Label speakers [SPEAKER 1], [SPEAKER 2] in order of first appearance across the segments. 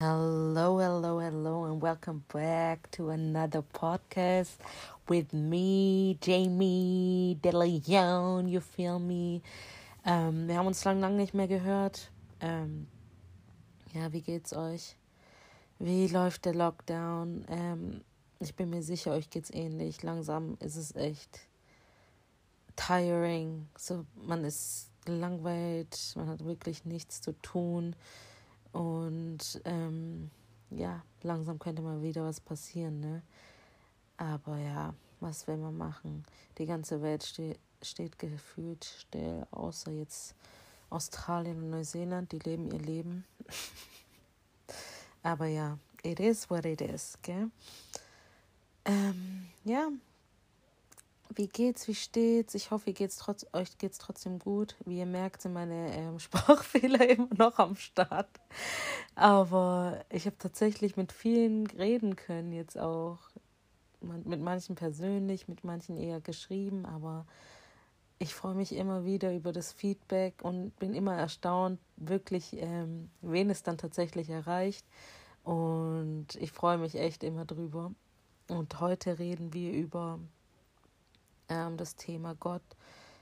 [SPEAKER 1] Hello, hello, hello, and welcome back to another podcast with me, Jamie De Leon. You feel me? Ähm, wir haben uns lang, lang nicht mehr gehört. Ähm, ja, wie geht's euch? Wie läuft der Lockdown? Ähm, ich bin mir sicher, euch geht's ähnlich. Langsam ist es echt tiring. So, man ist gelangweilt, man hat wirklich nichts zu tun. Und ähm, ja, langsam könnte mal wieder was passieren, ne? Aber ja, was will man machen? Die ganze Welt ste steht gefühlt still, außer jetzt Australien und Neuseeland, die leben ihr Leben. Aber ja, it is what it is, gell? Ähm, ja, wie geht's, wie steht's? Ich hoffe, ihr geht's trotz, euch geht's trotzdem gut. Wie ihr merkt, sind meine ähm, Sprachfehler immer noch am Start. Aber ich habe tatsächlich mit vielen reden können, jetzt auch. Mit manchen persönlich, mit manchen eher geschrieben, aber ich freue mich immer wieder über das Feedback und bin immer erstaunt, wirklich, ähm, wen es dann tatsächlich erreicht. Und ich freue mich echt immer drüber. Und heute reden wir über ähm, das Thema Gott,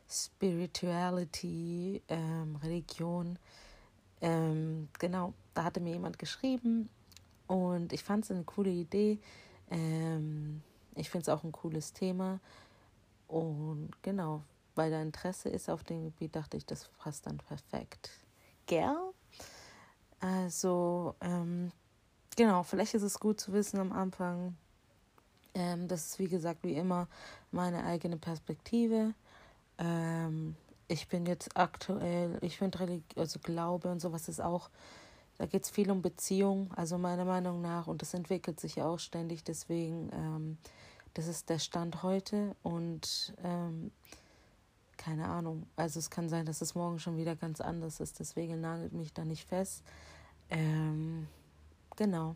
[SPEAKER 1] Spirituality, ähm, Religion. Ähm, genau, da hatte mir jemand geschrieben und ich fand es eine coole Idee. Ähm, ich finde es auch ein cooles Thema. Und genau, weil da Interesse ist auf dem Gebiet, dachte ich, das passt dann perfekt. Gell? Also, ähm, genau, vielleicht ist es gut zu wissen am Anfang, ähm, das ist wie gesagt wie immer meine eigene Perspektive. Ähm, ich bin jetzt aktuell, ich finde Religi also Glaube und sowas ist auch, da geht es viel um Beziehung, also meiner Meinung nach, und das entwickelt sich ja auch ständig, deswegen, ähm, das ist der Stand heute und ähm, keine Ahnung, also es kann sein, dass es morgen schon wieder ganz anders ist, deswegen nagelt mich da nicht fest. Ähm, genau.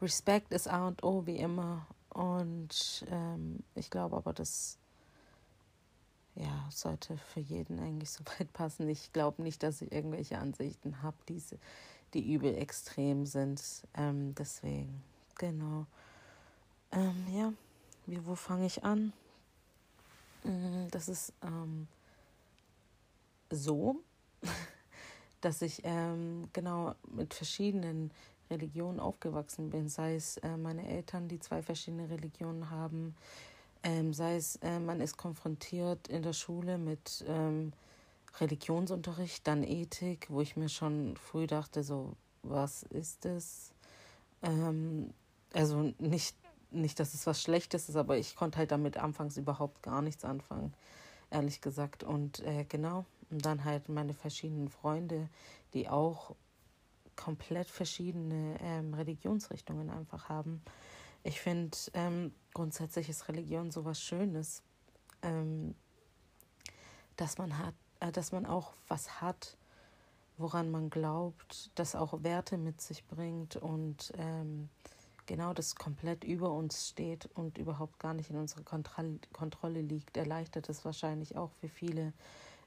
[SPEAKER 1] Respekt ist A und O wie immer. Und ähm, ich glaube aber, das ja, sollte für jeden eigentlich so weit passen. Ich glaube nicht, dass ich irgendwelche Ansichten habe, diese, die übel extrem sind. Ähm, deswegen, genau. Ähm, ja, wie, wo fange ich an? Mm, das ist ähm, so, dass ich ähm, genau mit verschiedenen Religion aufgewachsen bin, sei es äh, meine Eltern, die zwei verschiedene Religionen haben, ähm, sei es äh, man ist konfrontiert in der Schule mit ähm, Religionsunterricht, dann Ethik, wo ich mir schon früh dachte, so, was ist das? Ähm, also nicht, nicht, dass es was Schlechtes ist, aber ich konnte halt damit anfangs überhaupt gar nichts anfangen, ehrlich gesagt. Und äh, genau, und dann halt meine verschiedenen Freunde, die auch komplett verschiedene ähm, Religionsrichtungen einfach haben. Ich finde, ähm, grundsätzlich ist Religion so was Schönes, ähm, dass man hat, äh, dass man auch was hat, woran man glaubt, das auch Werte mit sich bringt und ähm, genau das komplett über uns steht und überhaupt gar nicht in unserer Kontrolle liegt, erleichtert es wahrscheinlich auch für viele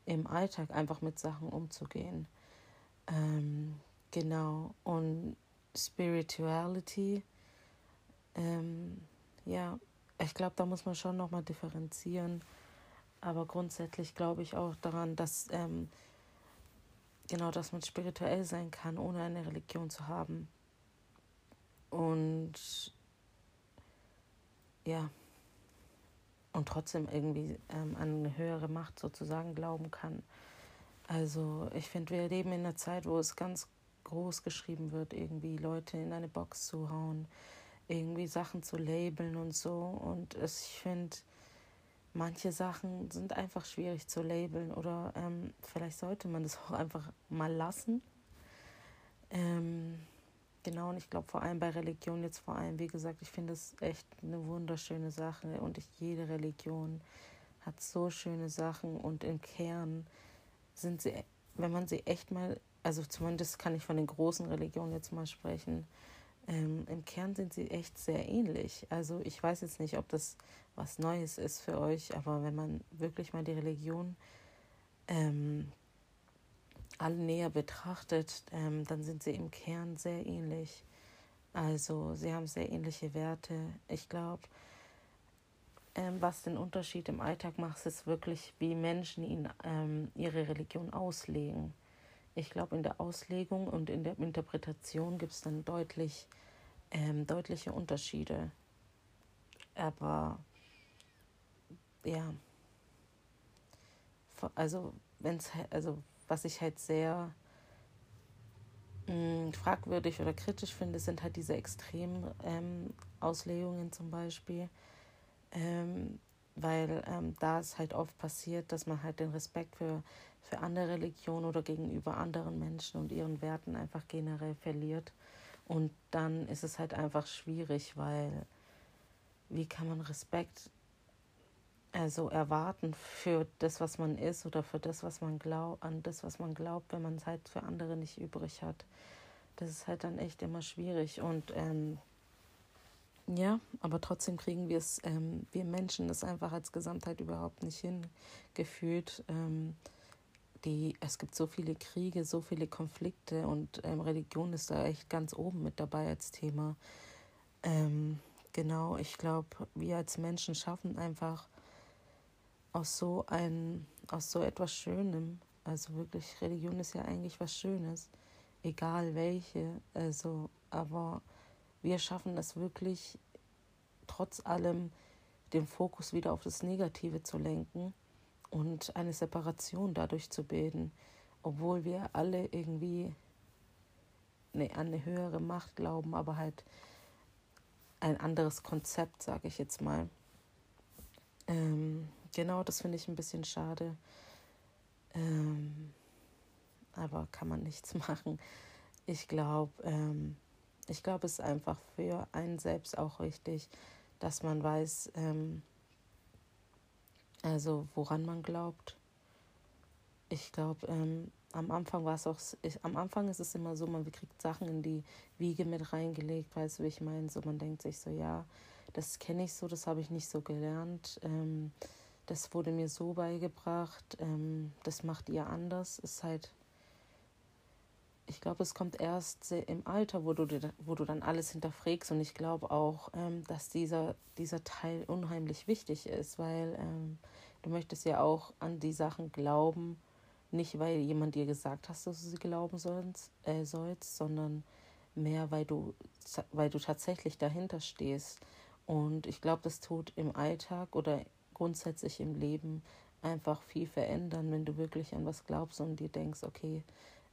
[SPEAKER 1] im Alltag einfach mit Sachen umzugehen. Ähm, Genau. Und Spirituality, ähm, ja, ich glaube, da muss man schon nochmal differenzieren. Aber grundsätzlich glaube ich auch daran, dass ähm, genau, dass man spirituell sein kann, ohne eine Religion zu haben. Und ja, und trotzdem irgendwie ähm, an eine höhere Macht sozusagen glauben kann. Also ich finde, wir leben in einer Zeit, wo es ganz groß geschrieben wird, irgendwie Leute in eine Box zu hauen, irgendwie Sachen zu labeln und so. Und es, ich finde, manche Sachen sind einfach schwierig zu labeln oder ähm, vielleicht sollte man das auch einfach mal lassen. Ähm, genau, und ich glaube vor allem bei Religion jetzt vor allem, wie gesagt, ich finde es echt eine wunderschöne Sache und ich, jede Religion hat so schöne Sachen und im Kern sind sie, wenn man sie echt mal also zumindest kann ich von den großen Religionen jetzt mal sprechen, ähm, im Kern sind sie echt sehr ähnlich. Also ich weiß jetzt nicht, ob das was Neues ist für euch, aber wenn man wirklich mal die Religion ähm, alle näher betrachtet, ähm, dann sind sie im Kern sehr ähnlich. Also sie haben sehr ähnliche Werte. Ich glaube, ähm, was den Unterschied im Alltag macht, ist wirklich, wie Menschen ihn, ähm, ihre Religion auslegen. Ich glaube, in der Auslegung und in der Interpretation gibt es dann deutlich, ähm, deutliche Unterschiede. Aber ja, also wenn also was ich halt sehr mh, mm, fragwürdig oder kritisch finde, sind halt diese extremen ähm, Auslegungen zum Beispiel, ähm, weil ähm, da es halt oft passiert, dass man halt den Respekt für, für andere Religionen oder gegenüber anderen Menschen und ihren Werten einfach generell verliert. Und dann ist es halt einfach schwierig, weil wie kann man Respekt also erwarten für das, was man ist oder für das, was man glaubt, an das, was man glaubt, wenn man es halt für andere nicht übrig hat. Das ist halt dann echt immer schwierig und ähm, ja, aber trotzdem kriegen wir es, ähm, wir Menschen das einfach als Gesamtheit überhaupt nicht hingefühlt. Ähm, die, es gibt so viele Kriege, so viele Konflikte und ähm, Religion ist da echt ganz oben mit dabei als Thema. Ähm, genau, ich glaube, wir als Menschen schaffen einfach aus so ein, aus so etwas Schönem. Also wirklich, Religion ist ja eigentlich was Schönes, egal welche. Also, aber wir schaffen es wirklich, trotz allem den Fokus wieder auf das Negative zu lenken und eine Separation dadurch zu bilden, obwohl wir alle irgendwie ne, an eine höhere Macht glauben, aber halt ein anderes Konzept, sage ich jetzt mal. Ähm, genau, das finde ich ein bisschen schade. Ähm, aber kann man nichts machen. Ich glaube, ähm, ich glaube, es ist einfach für einen selbst auch richtig, dass man weiß, ähm, also woran man glaubt. Ich glaube, ähm, am Anfang war es auch, ich, am Anfang ist es immer so, man kriegt Sachen in die Wiege mit reingelegt, weißt du, wie ich meine? So, man denkt sich so, ja, das kenne ich so, das habe ich nicht so gelernt. Ähm, das wurde mir so beigebracht, ähm, das macht ihr anders. Ist halt, ich glaube, es kommt erst im Alter, wo du, wo du dann alles hinterfragst. Und ich glaube auch, ähm, dass dieser, dieser Teil unheimlich wichtig ist, weil ähm, du möchtest ja auch an die Sachen glauben, nicht weil jemand dir gesagt hat, dass du sie glauben sollst, äh, sollst sondern mehr, weil du, weil du tatsächlich dahinter stehst. Und ich glaube, das tut im Alltag oder grundsätzlich im Leben einfach viel verändern, wenn du wirklich an was glaubst und dir denkst, okay,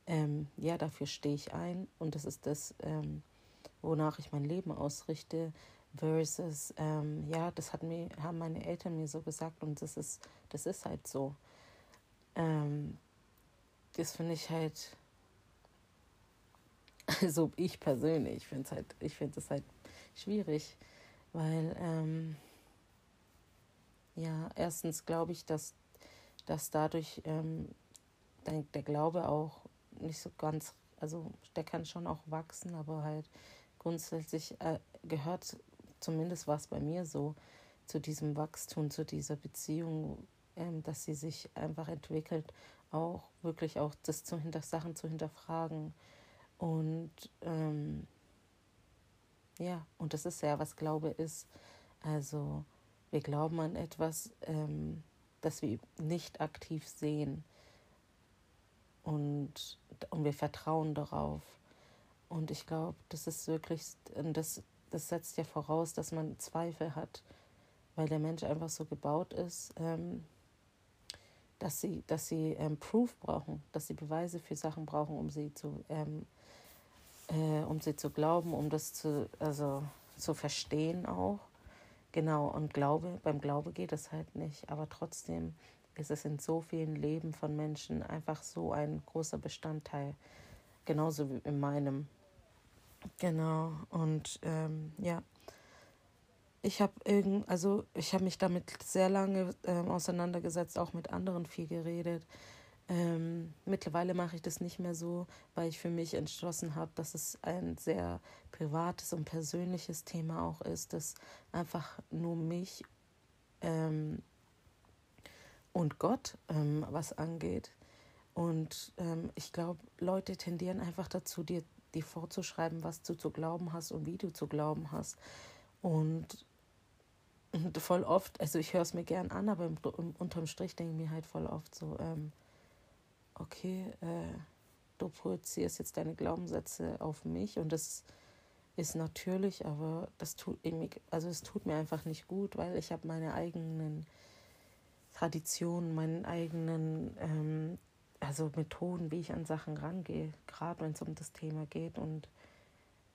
[SPEAKER 1] ähm, ja, dafür stehe ich ein und das ist das, ähm, wonach ich mein Leben ausrichte, versus, ähm, ja, das hat mir, haben meine Eltern mir so gesagt und das ist, das ist halt so. Ähm, das finde ich halt, also ich persönlich finde es halt, ich finde es halt schwierig, weil, ähm, ja, erstens glaube ich, dass, dass dadurch ähm, der, der Glaube auch nicht so ganz, also der kann schon auch wachsen, aber halt grundsätzlich äh, gehört, zumindest war es bei mir so, zu diesem Wachstum, zu dieser Beziehung, ähm, dass sie sich einfach entwickelt, auch wirklich auch das zu hinter Sachen zu hinterfragen. Und ähm, ja, und das ist ja, was Glaube ist. Also wir glauben an etwas, ähm, das wir nicht aktiv sehen. Und, und wir vertrauen darauf. Und ich glaube, das ist wirklich, das, das setzt ja voraus, dass man Zweifel hat, weil der Mensch einfach so gebaut ist, ähm, dass sie, dass sie ähm, Proof brauchen, dass sie Beweise für Sachen brauchen, um sie zu, ähm, äh, um sie zu glauben, um das zu, also zu verstehen auch. Genau, und Glaube, beim Glaube geht es halt nicht, aber trotzdem ist es in so vielen Leben von Menschen einfach so ein großer Bestandteil, genauso wie in meinem. Genau, und ähm, ja, ich habe irgend, also ich habe mich damit sehr lange ähm, auseinandergesetzt, auch mit anderen viel geredet. Ähm, mittlerweile mache ich das nicht mehr so, weil ich für mich entschlossen habe, dass es ein sehr privates und persönliches Thema auch ist, das einfach nur mich ähm, und Gott, ähm, was angeht. Und ähm, ich glaube, Leute tendieren einfach dazu, dir, dir vorzuschreiben, was du zu glauben hast und wie du zu glauben hast. Und, und voll oft, also ich höre es mir gern an, aber im, im, unterm Strich denke ich mir halt voll oft so, ähm, okay, äh, du projizierst jetzt deine Glaubenssätze auf mich und das ist natürlich, aber das tut also es tut mir einfach nicht gut, weil ich habe meine eigenen Traditionen, meinen eigenen ähm, also Methoden, wie ich an Sachen rangehe, gerade wenn es um das Thema geht und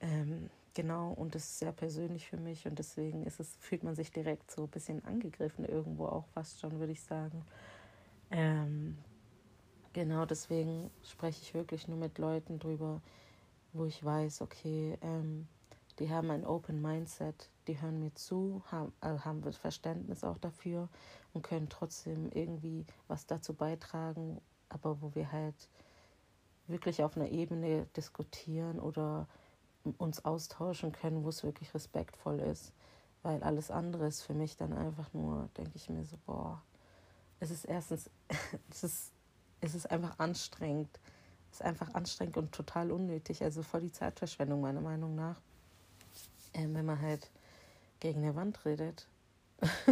[SPEAKER 1] ähm, genau und das ist sehr persönlich für mich und deswegen ist es fühlt man sich direkt so ein bisschen angegriffen irgendwo auch fast schon würde ich sagen. Ähm, genau deswegen spreche ich wirklich nur mit Leuten drüber wo ich weiß okay ähm, die haben ein Open Mindset, die hören mir zu, haben, also haben Verständnis auch dafür und können trotzdem irgendwie was dazu beitragen, aber wo wir halt wirklich auf einer Ebene diskutieren oder uns austauschen können, wo es wirklich respektvoll ist. Weil alles andere ist für mich dann einfach nur, denke ich mir so, boah, es ist erstens, es ist, es ist einfach anstrengend. Es ist einfach anstrengend und total unnötig. Also voll die Zeitverschwendung meiner Meinung nach äh, wenn man halt gegen eine Wand redet.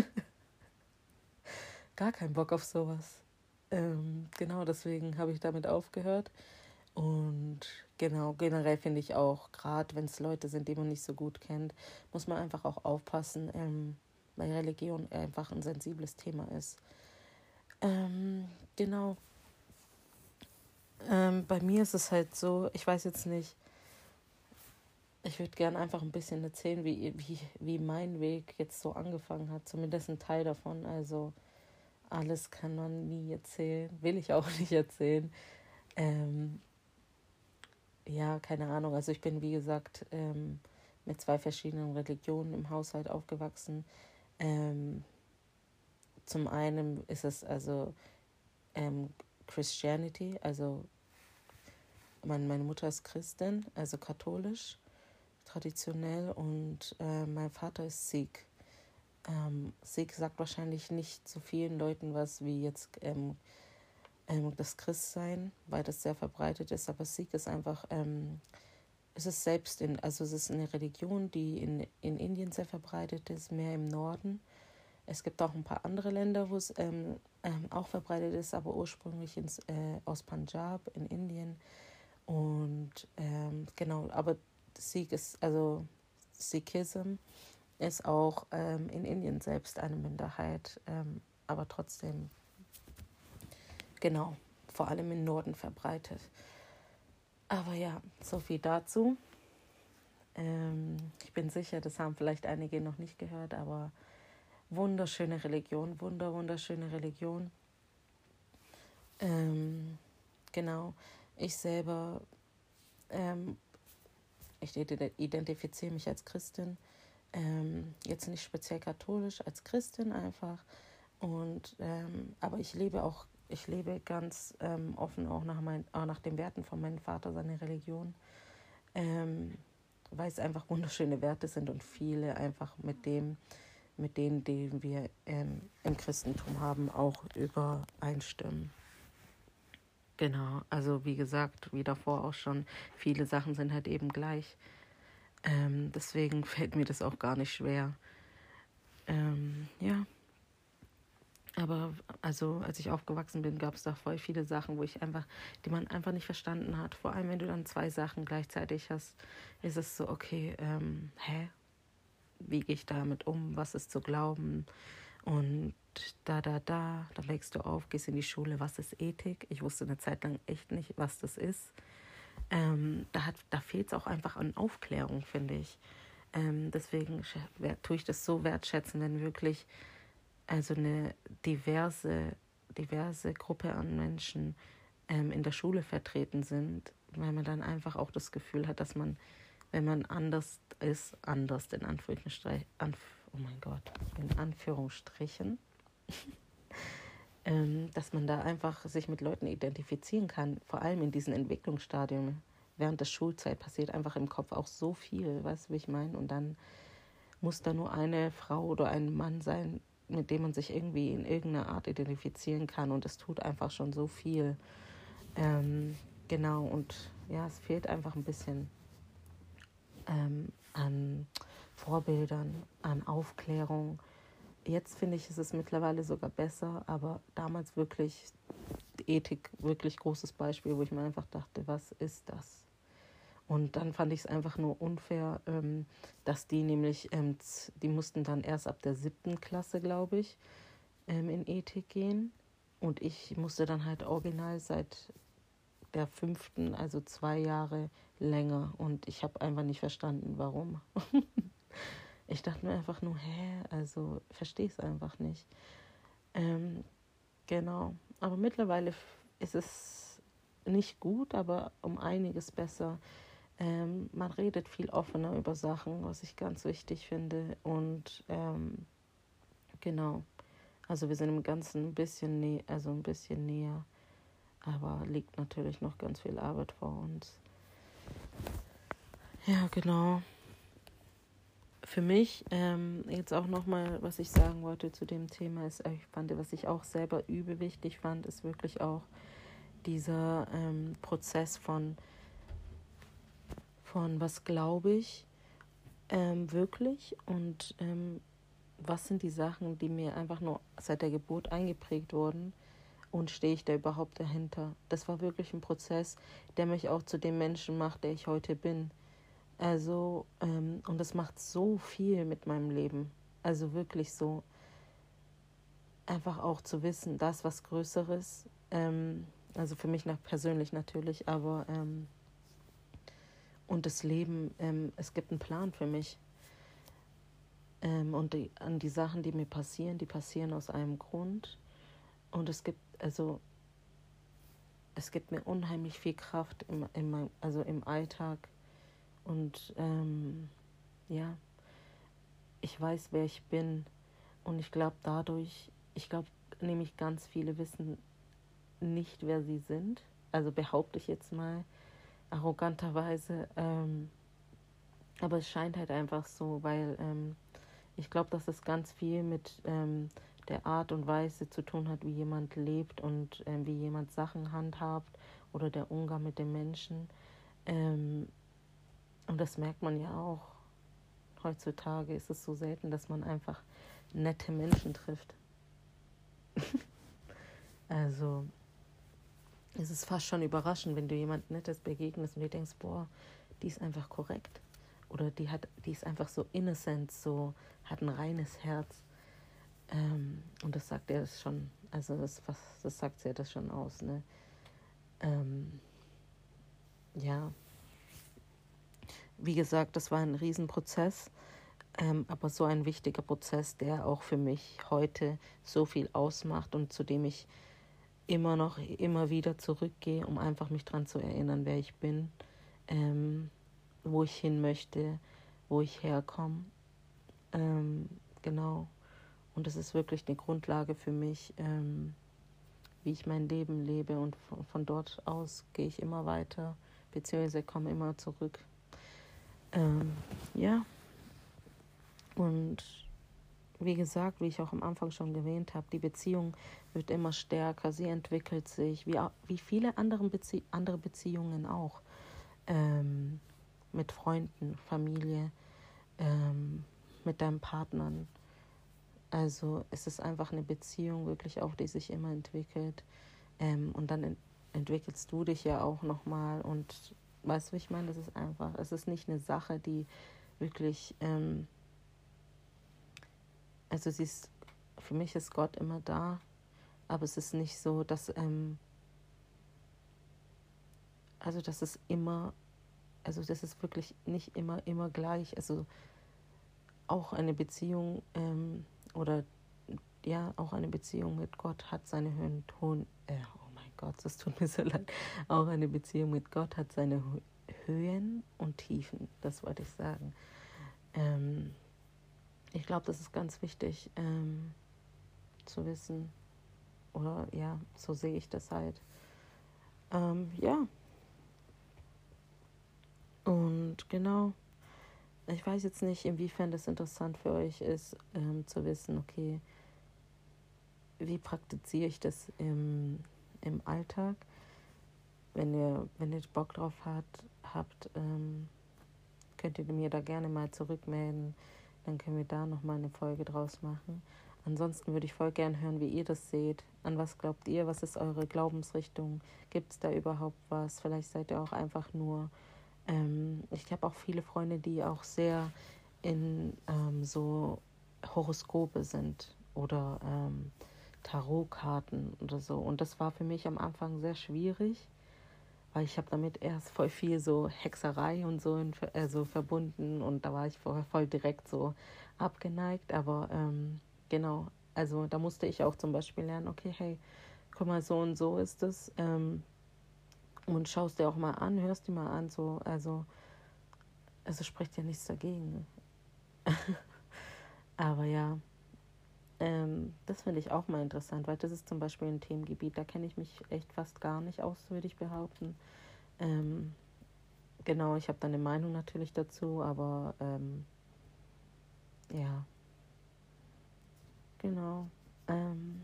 [SPEAKER 1] Gar keinen Bock auf sowas. Ähm, genau deswegen habe ich damit aufgehört. Und genau, generell finde ich auch, gerade wenn es Leute sind, die man nicht so gut kennt, muss man einfach auch aufpassen, ähm, weil Religion einfach ein sensibles Thema ist. Ähm, genau. Ähm, bei mir ist es halt so, ich weiß jetzt nicht, ich würde gerne einfach ein bisschen erzählen, wie, wie, wie mein Weg jetzt so angefangen hat. Zumindest ein Teil davon. Also alles kann man nie erzählen. Will ich auch nicht erzählen. Ähm, ja, keine Ahnung. Also ich bin, wie gesagt, ähm, mit zwei verschiedenen Religionen im Haushalt aufgewachsen. Ähm, zum einen ist es also ähm, Christianity, also mein, meine Mutter ist Christin, also katholisch traditionell und äh, mein Vater ist Sikh. Ähm, Sikh sagt wahrscheinlich nicht so vielen Leuten was wie jetzt ähm, ähm, das Christsein, weil das sehr verbreitet ist, aber Sikh ist einfach, ähm, es ist selbst in, also es ist eine Religion, die in, in Indien sehr verbreitet ist, mehr im Norden. Es gibt auch ein paar andere Länder, wo es ähm, ähm, auch verbreitet ist, aber ursprünglich ins, äh, aus Punjab in Indien. Und genau, aber Sikh ist, also Sikhism ist auch ähm, in Indien selbst eine Minderheit, ähm, aber trotzdem, genau, vor allem im Norden verbreitet. Aber ja, so viel dazu. Ähm, ich bin sicher, das haben vielleicht einige noch nicht gehört, aber wunderschöne Religion, wunder, wunderschöne Religion. Ähm, genau, ich selber ähm, ich identifiziere mich als Christin, ähm, jetzt nicht speziell katholisch, als Christin einfach. Und ähm, aber ich lebe auch, ich lebe ganz ähm, offen auch nach, mein, auch nach den Werten von meinem Vater, seiner Religion. Ähm, weil es einfach wunderschöne Werte sind und viele einfach mit dem, mit denen, die wir im Christentum haben, auch übereinstimmen. Genau, also wie gesagt, wie davor auch schon, viele Sachen sind halt eben gleich. Ähm, deswegen fällt mir das auch gar nicht schwer. Ähm, ja. Aber also als ich aufgewachsen bin, gab es da voll viele Sachen, wo ich einfach, die man einfach nicht verstanden hat. Vor allem, wenn du dann zwei Sachen gleichzeitig hast, ist es so, okay, ähm, hä? Wie gehe ich damit um? Was ist zu glauben? Und da, da, da, da wächst du auf, gehst in die Schule, was ist Ethik? Ich wusste eine Zeit lang echt nicht, was das ist. Ähm, da da fehlt es auch einfach an Aufklärung, finde ich. Ähm, deswegen tue ich das so wertschätzen, wenn wirklich also eine diverse, diverse Gruppe an Menschen ähm, in der Schule vertreten sind, weil man dann einfach auch das Gefühl hat, dass man, wenn man anders ist, anders in Anführungsstrichen, Anf oh mein Gott, in Anführungsstrichen, ähm, dass man da einfach sich mit Leuten identifizieren kann, vor allem in diesen Entwicklungsstadien. Während der Schulzeit passiert einfach im Kopf auch so viel, weißt du, wie ich meine? Und dann muss da nur eine Frau oder ein Mann sein, mit dem man sich irgendwie in irgendeiner Art identifizieren kann und es tut einfach schon so viel. Ähm, genau, und ja, es fehlt einfach ein bisschen ähm, an Vorbildern, an Aufklärung. Jetzt finde ich, ist es mittlerweile sogar besser, aber damals wirklich Ethik, wirklich großes Beispiel, wo ich mir einfach dachte, was ist das? Und dann fand ich es einfach nur unfair, ähm, dass die nämlich, ähm, die mussten dann erst ab der siebten Klasse, glaube ich, ähm, in Ethik gehen. Und ich musste dann halt original seit der fünften, also zwei Jahre länger. Und ich habe einfach nicht verstanden, warum. ich dachte mir einfach nur, hä, also verstehe es einfach nicht. Ähm, genau. Aber mittlerweile ist es nicht gut, aber um einiges besser. Ähm, man redet viel offener über Sachen, was ich ganz wichtig finde. Und ähm, genau. Also wir sind im Ganzen ein bisschen nä also ein bisschen näher. Aber liegt natürlich noch ganz viel Arbeit vor uns. Ja, genau. Für mich ähm, jetzt auch nochmal, was ich sagen wollte zu dem Thema, ist, ich fand, was ich auch selber übel wichtig fand, ist wirklich auch dieser ähm, Prozess von, von was glaube ich ähm, wirklich und ähm, was sind die Sachen, die mir einfach nur seit der Geburt eingeprägt wurden und stehe ich da überhaupt dahinter. Das war wirklich ein Prozess, der mich auch zu dem Menschen macht, der ich heute bin. Also, ähm, und das macht so viel mit meinem Leben. Also wirklich so. Einfach auch zu wissen, das was Größeres. Ähm, also für mich nach persönlich natürlich, aber ähm, und das Leben, ähm, es gibt einen Plan für mich. Ähm, und die, an die Sachen, die mir passieren, die passieren aus einem Grund. Und es gibt, also, es gibt mir unheimlich viel Kraft im, in meinem, also im Alltag. Und ähm, ja, ich weiß, wer ich bin. Und ich glaube dadurch, ich glaube nämlich ganz viele wissen nicht, wer sie sind. Also behaupte ich jetzt mal arroganterweise. Ähm, aber es scheint halt einfach so, weil ähm, ich glaube, dass es ganz viel mit ähm, der Art und Weise zu tun hat, wie jemand lebt und äh, wie jemand Sachen handhabt oder der Umgang mit den Menschen. Und das merkt man ja auch. Heutzutage ist es so selten, dass man einfach nette Menschen trifft. also es ist fast schon überraschend, wenn du jemand Nettes begegnest und dir denkst, boah, die ist einfach korrekt. Oder die hat, die ist einfach so innocent, so hat ein reines Herz. Ähm, und das sagt er das schon, also das, was, das sagt sie das schon aus, ne? Ähm, ja. Wie gesagt, das war ein Riesenprozess, ähm, aber so ein wichtiger Prozess, der auch für mich heute so viel ausmacht und zu dem ich immer noch, immer wieder zurückgehe, um einfach mich daran zu erinnern, wer ich bin, ähm, wo ich hin möchte, wo ich herkomme. Ähm, genau. Und es ist wirklich eine Grundlage für mich, ähm, wie ich mein Leben lebe. Und von, von, dort aus gehe ich immer weiter, beziehungsweise komme immer zurück. Ähm, ja. Und wie gesagt, wie ich auch am Anfang schon erwähnt habe, die Beziehung wird immer stärker, sie entwickelt sich, wie, wie viele andere, Bezie andere Beziehungen auch. Ähm, mit Freunden, Familie, ähm, mit deinen Partnern also es ist einfach eine Beziehung wirklich auch, die sich immer entwickelt. Ähm, und dann ent entwickelst du dich ja auch nochmal. Und weißt du, ich meine, das ist einfach, es ist nicht eine Sache, die wirklich, ähm, also sie ist, für mich ist Gott immer da, aber es ist nicht so, dass, ähm, also das ist immer, also das ist wirklich nicht immer, immer gleich. Also auch eine Beziehung, ähm, oder ja, auch eine Beziehung mit Gott hat seine Höhen, Ton, äh, Gott, das tut mir so leid. Auch eine Beziehung mit Gott hat seine Höhen und Tiefen, das wollte ich sagen. Ähm, ich glaube, das ist ganz wichtig ähm, zu wissen. Oder ja, so sehe ich das halt. Ähm, ja. Und genau. Ich weiß jetzt nicht, inwiefern das interessant für euch ist, ähm, zu wissen, okay, wie praktiziere ich das im, im Alltag? Wenn ihr, wenn ihr Bock drauf habt, habt ähm, könnt ihr mir da gerne mal zurückmelden. Dann können wir da nochmal eine Folge draus machen. Ansonsten würde ich voll gern hören, wie ihr das seht. An was glaubt ihr? Was ist eure Glaubensrichtung? Gibt es da überhaupt was? Vielleicht seid ihr auch einfach nur. Ähm, ich habe auch viele Freunde, die auch sehr in ähm, so Horoskope sind oder ähm, Tarotkarten oder so. Und das war für mich am Anfang sehr schwierig, weil ich habe damit erst voll viel so Hexerei und so in, also verbunden und da war ich voll, voll direkt so abgeneigt. Aber ähm, genau, also da musste ich auch zum Beispiel lernen, okay, hey, guck mal, so und so ist es. Ähm, und schaust dir auch mal an, hörst dir mal an, so, also, also spricht ja nichts dagegen. Aber ja, ähm, das finde ich auch mal interessant, weil das ist zum Beispiel ein Themengebiet, da kenne ich mich echt fast gar nicht aus, würde ich behaupten. Ähm, genau, ich habe da eine Meinung natürlich dazu, aber ähm, ja, genau. Ähm,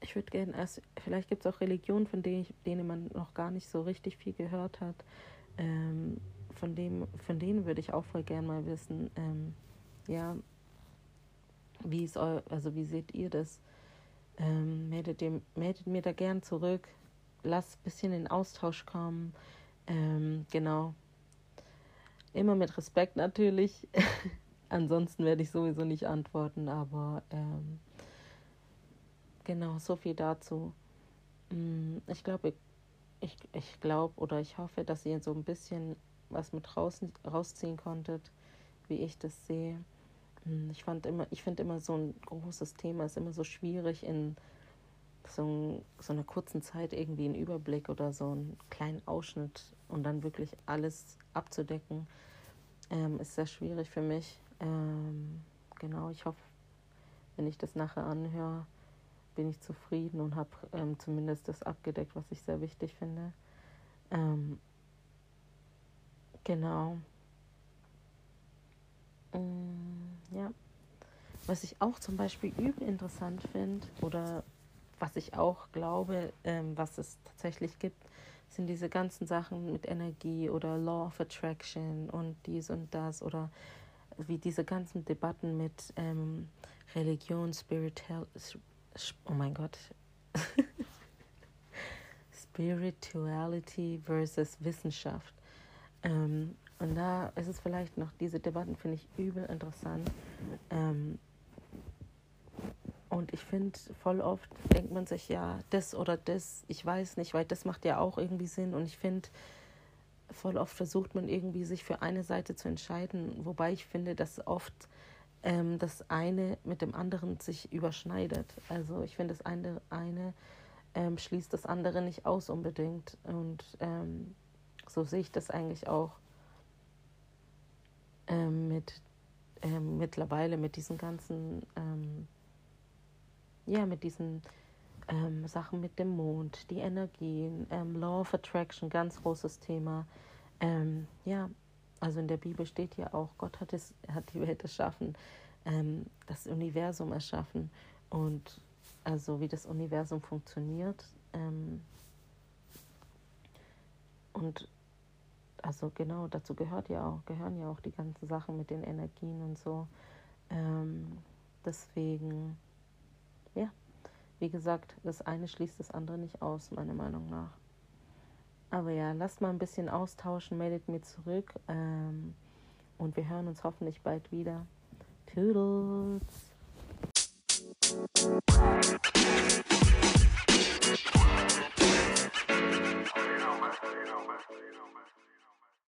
[SPEAKER 1] ich würde gerne erst, vielleicht gibt es auch Religionen, von denen, ich, denen man noch gar nicht so richtig viel gehört hat. Ähm, von, dem, von denen würde ich auch voll gerne mal wissen, ähm, ja, wie ist eu, also wie seht ihr das? Ähm, meldet, dem, meldet mir da gern zurück. Lasst ein bisschen in Austausch kommen. Ähm, genau. Immer mit Respekt natürlich. Ansonsten werde ich sowieso nicht antworten, aber ähm, genau, so viel dazu. Mm, ich glaube, ich, ich glaube oder ich hoffe, dass ihr so ein bisschen was mit raus, rausziehen konntet, wie ich das sehe. Hm, ich fand immer, ich finde immer so ein großes Thema ist immer so schwierig in so, so einer kurzen Zeit irgendwie einen Überblick oder so einen kleinen Ausschnitt und dann wirklich alles abzudecken, ähm, ist sehr schwierig für mich. Ähm, genau, ich hoffe, wenn ich das nachher anhöre, bin ich zufrieden und habe ähm, zumindest das abgedeckt, was ich sehr wichtig finde. Ähm, genau. Mm, ja. Was ich auch zum Beispiel übel interessant finde oder was ich auch glaube, ähm, was es tatsächlich gibt, sind diese ganzen Sachen mit Energie oder Law of Attraction und dies und das oder wie diese ganzen Debatten mit ähm, Religion, Spiritual, oh mein Gott, Spirituality versus Wissenschaft. Ähm, und da ist es vielleicht noch, diese Debatten finde ich übel interessant. Ähm, und ich finde, voll oft denkt man sich, ja, das oder das, ich weiß nicht, weil das macht ja auch irgendwie Sinn. Und ich finde, voll oft versucht man irgendwie sich für eine Seite zu entscheiden, wobei ich finde, dass oft ähm, das eine mit dem anderen sich überschneidet. Also ich finde, das eine, eine ähm, schließt das andere nicht aus unbedingt. Und ähm, so sehe ich das eigentlich auch ähm, mit ähm, mittlerweile mit diesen ganzen, ähm, ja, mit diesen ähm, Sachen mit dem Mond, die Energien, ähm, Law of Attraction, ganz großes Thema. Ähm, ja, also in der Bibel steht ja auch, Gott hat, es, hat die Welt erschaffen, das Universum erschaffen und also wie das Universum funktioniert. und also genau, dazu gehört ja auch, gehören ja auch die ganzen Sachen mit den Energien und so. Ähm, deswegen, ja, wie gesagt, das eine schließt das andere nicht aus, meiner Meinung nach. Aber ja, lasst mal ein bisschen austauschen, meldet mir zurück ähm, und wir hören uns hoffentlich bald wieder. Toodles!